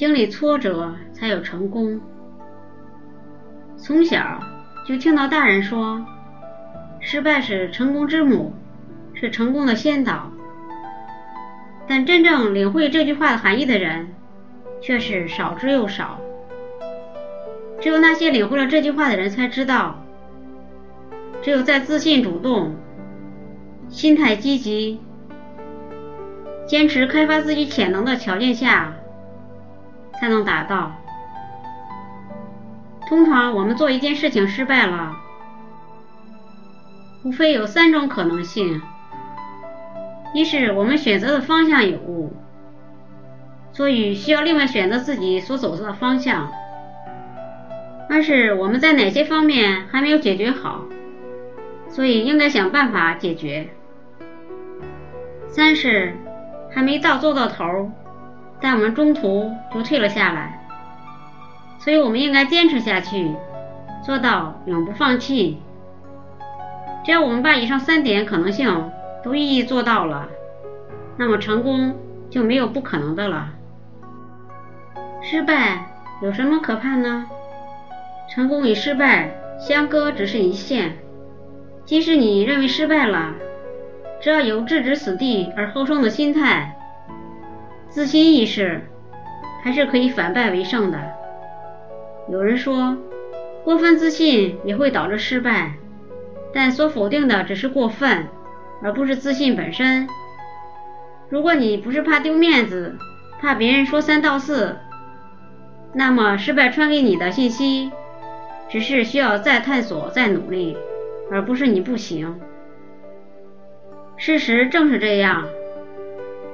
经历挫折才有成功。从小就听到大人说，失败是成功之母，是成功的先导。但真正领会这句话的含义的人，却是少之又少。只有那些领会了这句话的人才知道，只有在自信、主动、心态积极、坚持开发自己潜能的条件下，才能达到。通常我们做一件事情失败了，无非有三种可能性：一是我们选择的方向有误，所以需要另外选择自己所走的方向。二是我们在哪些方面还没有解决好，所以应该想办法解决。三是还没到做到头，但我们中途就退了下来，所以我们应该坚持下去，做到永不放弃。只要我们把以上三点可能性都一一做到了，那么成功就没有不可能的了。失败有什么可怕呢？成功与失败相隔只是一线，即使你认为失败了，只要有置之死地而后生的心态、自信意识，还是可以反败为胜的。有人说，过分自信也会导致失败，但所否定的只是过分，而不是自信本身。如果你不是怕丢面子，怕别人说三道四，那么失败传给你的信息。只是需要再探索、再努力，而不是你不行。事实正是这样。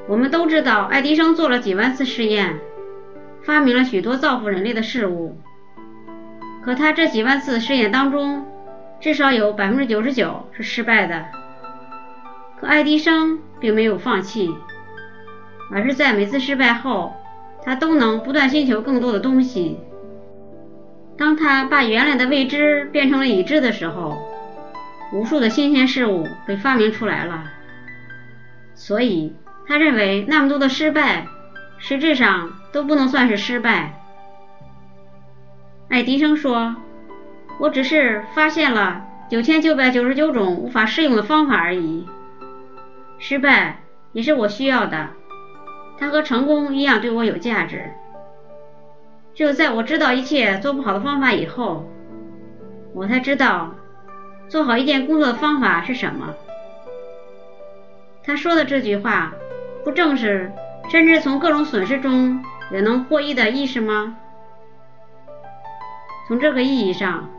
我们都知道，爱迪生做了几万次试验，发明了许多造福人类的事物。可他这几万次试验当中，至少有百分之九十九是失败的。可爱迪生并没有放弃，而是在每次失败后，他都能不断寻求更多的东西。当他把原来的未知变成了已知的时候，无数的新鲜事物被发明出来了。所以，他认为那么多的失败，实质上都不能算是失败。爱迪生说：“我只是发现了九千九百九十九种无法适用的方法而已。失败也是我需要的，它和成功一样对我有价值。”只有在我知道一切做不好的方法以后，我才知道做好一件工作的方法是什么。他说的这句话，不正是甚至从各种损失中也能获益的意识吗？从这个意义上，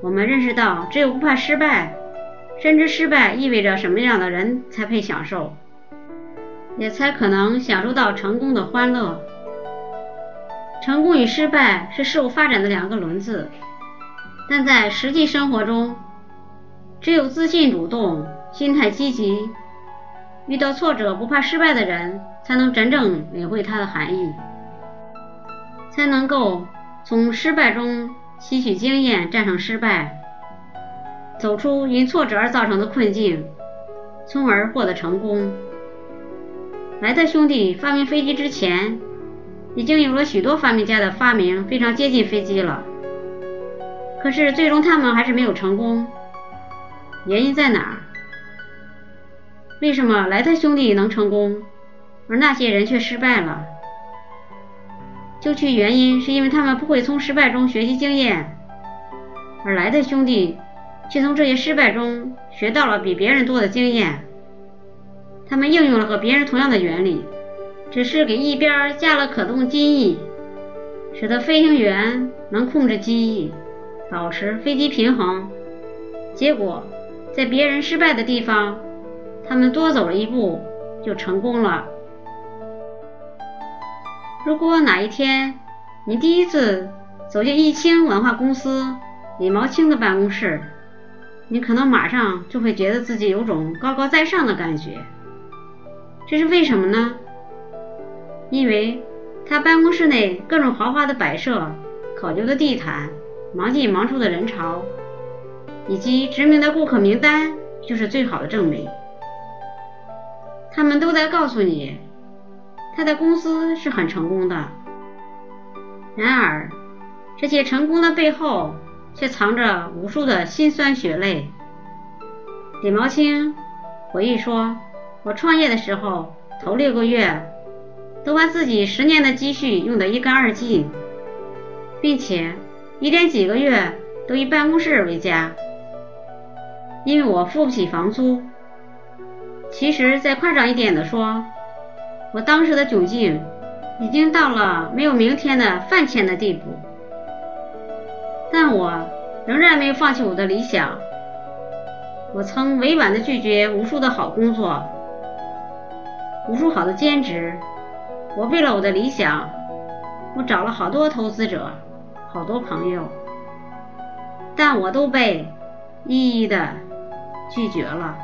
我们认识到，只有不怕失败，深知失败意味着什么样的人才配享受，也才可能享受到成功的欢乐。成功与失败是事物发展的两个轮子，但在实际生活中，只有自信、主动、心态积极、遇到挫折不怕失败的人，才能真正领会它的含义，才能够从失败中吸取经验，战胜失败，走出因挫折而造成的困境，从而获得成功。莱特兄弟发明飞机之前。已经有了许多发明家的发明非常接近飞机了，可是最终他们还是没有成功。原因在哪儿？为什么莱特兄弟能成功，而那些人却失败了？究其原因，是因为他们不会从失败中学习经验，而莱特兄弟却从这些失败中学到了比别人多的经验。他们应用了和别人同样的原理。只是给一边加了可动机翼，使得飞行员能控制机翼，保持飞机平衡。结果，在别人失败的地方，他们多走了一步就成功了。如果哪一天你第一次走进易清文化公司李毛清的办公室，你可能马上就会觉得自己有种高高在上的感觉。这是为什么呢？因为他办公室内各种豪华的摆设、考究的地毯、忙进忙出的人潮，以及知名的顾客名单，就是最好的证明。他们都在告诉你，他的公司是很成功的，然而，这些成功的背后却藏着无数的辛酸血泪。李毛青回忆说：“我创业的时候，头六个月都把自己十年的积蓄用得一干二净，并且一连几个月都以办公室为家，因为我付不起房租。其实再夸张一点的说，我当时的窘境。”已经到了没有明天的饭钱的地步，但我仍然没有放弃我的理想。我曾委婉的拒绝无数的好工作，无数好的兼职。我为了我的理想，我找了好多投资者，好多朋友，但我都被一一的拒绝了。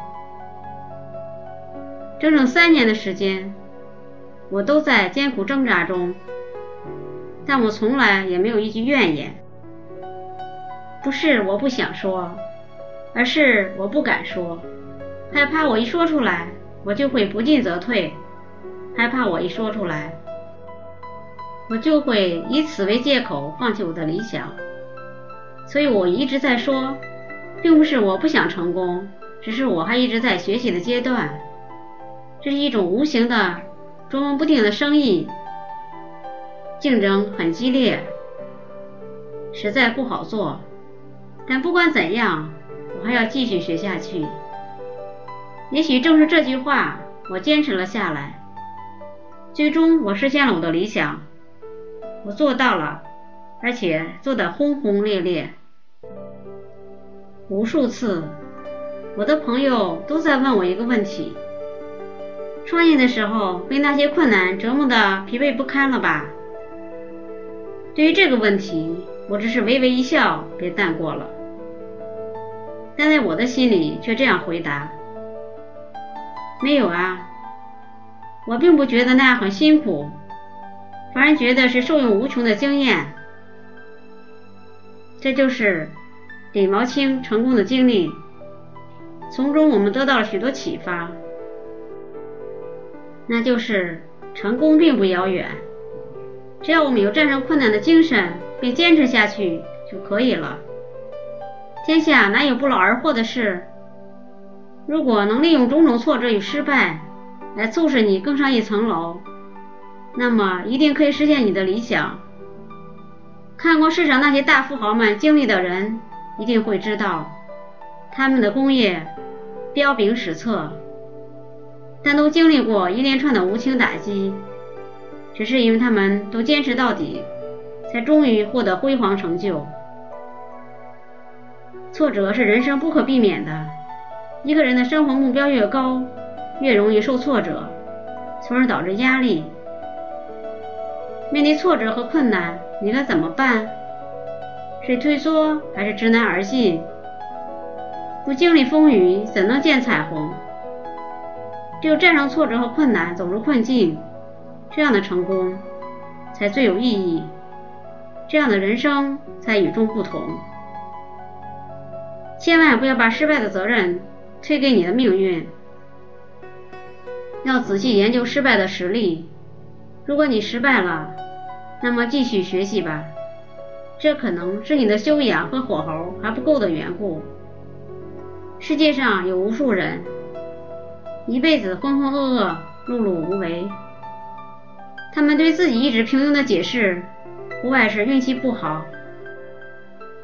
整整三年的时间。我都在艰苦挣扎中，但我从来也没有一句怨言。不是我不想说，而是我不敢说，害怕我一说出来，我就会不进则退；害怕我一说出来，我就会以此为借口放弃我的理想。所以我一直在说，并不是我不想成功，只是我还一直在学习的阶段。这是一种无形的。捉摸不定的生意，竞争很激烈，实在不好做。但不管怎样，我还要继续学下去。也许正是这句话，我坚持了下来。最终，我实现了我的理想，我做到了，而且做得轰轰烈烈。无数次，我的朋友都在问我一个问题。创业的时候被那些困难折磨的疲惫不堪了吧？对于这个问题，我只是微微一笑便淡过了。但在我的心里却这样回答：没有啊，我并不觉得那样很辛苦，反而觉得是受用无穷的经验。这就是李毛清成功的经历，从中我们得到了许多启发。那就是成功并不遥远，只要我们有战胜困难的精神，并坚持下去就可以了。天下哪有不劳而获的事？如果能利用种种挫折与失败来促使你更上一层楼，那么一定可以实现你的理想。看过世上那些大富豪们经历的人，一定会知道，他们的功业彪炳史册。但都经历过一连串的无情打击，只是因为他们都坚持到底，才终于获得辉煌成就。挫折是人生不可避免的，一个人的生活目标越高，越容易受挫折，从而导致压力。面对挫折和困难，你该怎么办？是退缩还是知难而进？不经历风雨，怎能见彩虹？只有战胜挫折和困难，走出困境，这样的成功才最有意义，这样的人生才与众不同。千万不要把失败的责任推给你的命运，要仔细研究失败的实例。如果你失败了，那么继续学习吧，这可能是你的修养和火候还不够的缘故。世界上有无数人。一辈子浑浑噩噩、碌碌无为，他们对自己一直平庸的解释，不外是运气不好、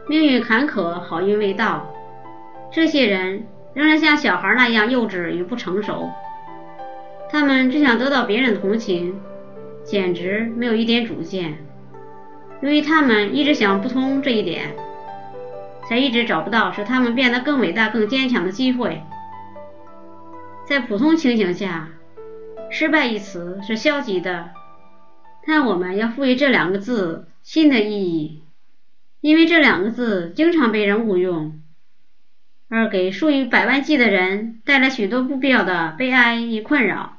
命运坎坷、好运未到。这些人仍然像小孩那样幼稚与不成熟，他们只想得到别人的同情，简直没有一点主见。由于他们一直想不通这一点，才一直找不到使他们变得更伟大、更坚强的机会。在普通情形下，失败一词是消极的，但我们要赋予这两个字新的意义，因为这两个字经常被人误用，而给数以百万计的人带来许多不必要的悲哀与困扰。